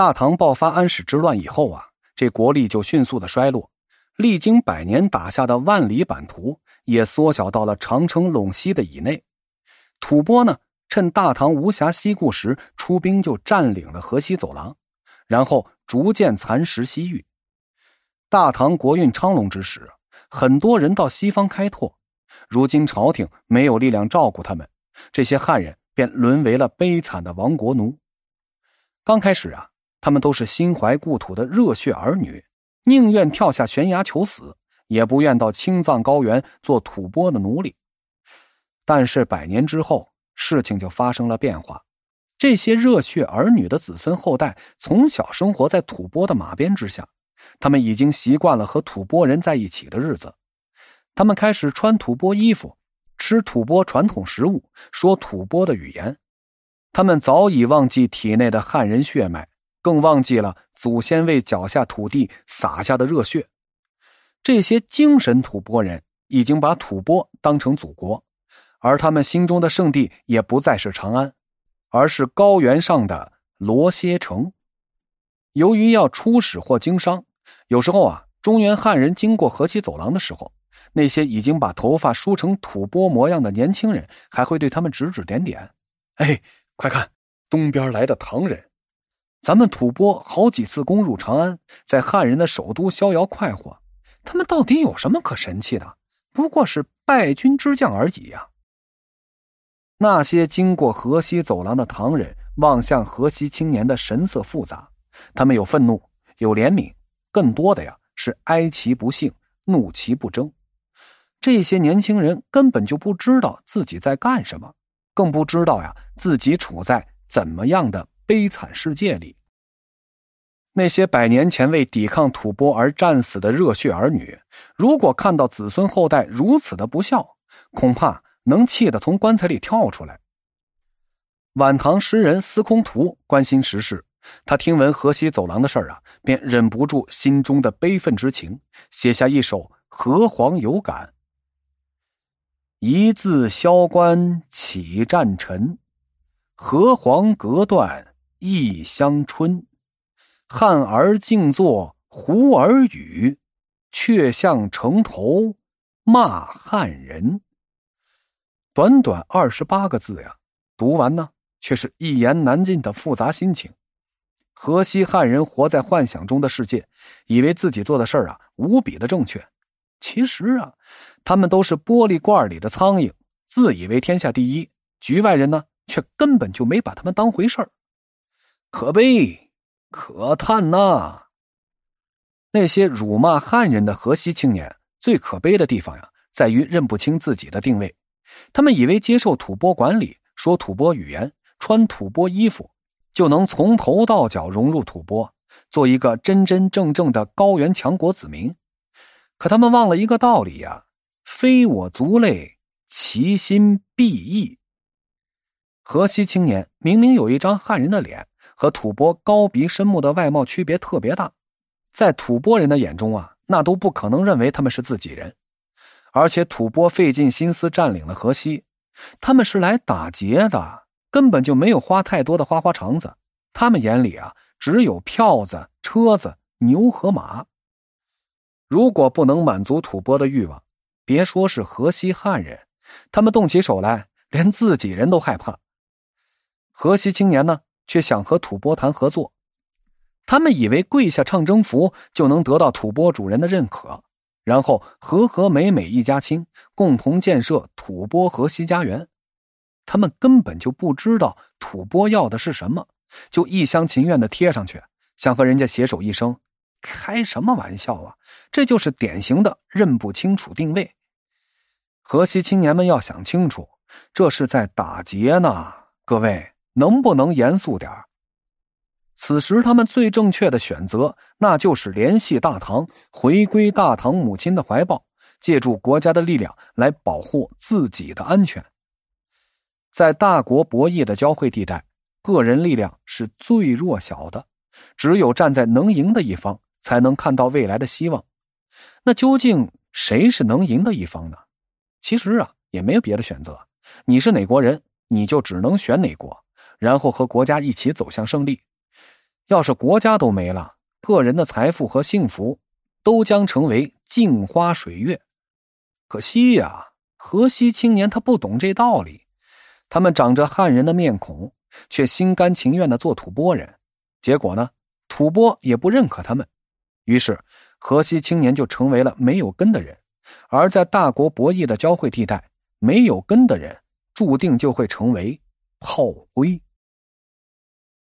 大唐爆发安史之乱以后啊，这国力就迅速的衰落，历经百年打下的万里版图也缩小到了长城陇西的以内。吐蕃呢，趁大唐无暇西顾时，出兵就占领了河西走廊，然后逐渐蚕食西域。大唐国运昌隆之时，很多人到西方开拓，如今朝廷没有力量照顾他们，这些汉人便沦为了悲惨的亡国奴。刚开始啊，他们都是心怀故土的热血儿女，宁愿跳下悬崖求死，也不愿到青藏高原做吐蕃的奴隶。但是百年之后，事情就发生了变化。这些热血儿女的子孙后代从小生活在吐蕃的马鞭之下，他们已经习惯了和吐蕃人在一起的日子。他们开始穿吐蕃衣服，吃吐蕃传统食物，说吐蕃的语言。他们早已忘记体内的汉人血脉，更忘记了祖先为脚下土地洒下的热血。这些精神吐蕃人已经把吐蕃当成祖国。而他们心中的圣地也不再是长安，而是高原上的罗歇城。由于要出使或经商，有时候啊，中原汉人经过河西走廊的时候，那些已经把头发梳成吐蕃模样的年轻人还会对他们指指点点：“哎，快看，东边来的唐人！咱们吐蕃好几次攻入长安，在汉人的首都逍遥快活，他们到底有什么可神气的？不过是败军之将而已呀！”那些经过河西走廊的唐人望向河西青年的神色复杂，他们有愤怒，有怜悯，更多的呀是哀其不幸，怒其不争。这些年轻人根本就不知道自己在干什么，更不知道呀自己处在怎么样的悲惨世界里。那些百年前为抵抗吐蕃而战死的热血儿女，如果看到子孙后代如此的不孝，恐怕。能气得从棺材里跳出来。晚唐诗人司空图关心时事，他听闻河西走廊的事儿啊，便忍不住心中的悲愤之情，写下一首《河黄有感》：一字萧关起战尘，河黄隔断异乡春。汉儿静坐胡儿语，却向城头骂汉人。短短二十八个字呀，读完呢，却是一言难尽的复杂心情。河西汉人活在幻想中的世界，以为自己做的事儿啊无比的正确。其实啊，他们都是玻璃罐里的苍蝇，自以为天下第一。局外人呢，却根本就没把他们当回事儿。可悲，可叹呐！那些辱骂汉人的河西青年，最可悲的地方呀，在于认不清自己的定位。他们以为接受吐蕃管理，说吐蕃语言，穿吐蕃衣服，就能从头到脚融入吐蕃，做一个真真正正的高原强国子民。可他们忘了一个道理呀：非我族类，其心必异。河西青年明明有一张汉人的脸，和吐蕃高鼻深目的外貌区别特别大，在吐蕃人的眼中啊，那都不可能认为他们是自己人。而且吐蕃费尽心思占领了河西，他们是来打劫的，根本就没有花太多的花花肠子。他们眼里啊，只有票子、车子、牛和马。如果不能满足吐蕃的欲望，别说是河西汉人，他们动起手来，连自己人都害怕。河西青年呢，却想和吐蕃谈合作，他们以为跪下唱征服就能得到吐蕃主人的认可。然后和和美美一家亲，共同建设吐蕃河西家园。他们根本就不知道吐蕃要的是什么，就一厢情愿的贴上去，想和人家携手一生。开什么玩笑啊！这就是典型的认不清楚定位。河西青年们要想清楚，这是在打劫呢。各位能不能严肃点此时，他们最正确的选择，那就是联系大唐，回归大唐母亲的怀抱，借助国家的力量来保护自己的安全。在大国博弈的交汇地带，个人力量是最弱小的，只有站在能赢的一方，才能看到未来的希望。那究竟谁是能赢的一方呢？其实啊，也没有别的选择，你是哪国人，你就只能选哪国，然后和国家一起走向胜利。要是国家都没了，个人的财富和幸福都将成为镜花水月。可惜呀，河西青年他不懂这道理。他们长着汉人的面孔，却心甘情愿的做吐蕃人。结果呢，吐蕃也不认可他们。于是，河西青年就成为了没有根的人。而在大国博弈的交汇地带，没有根的人注定就会成为炮灰。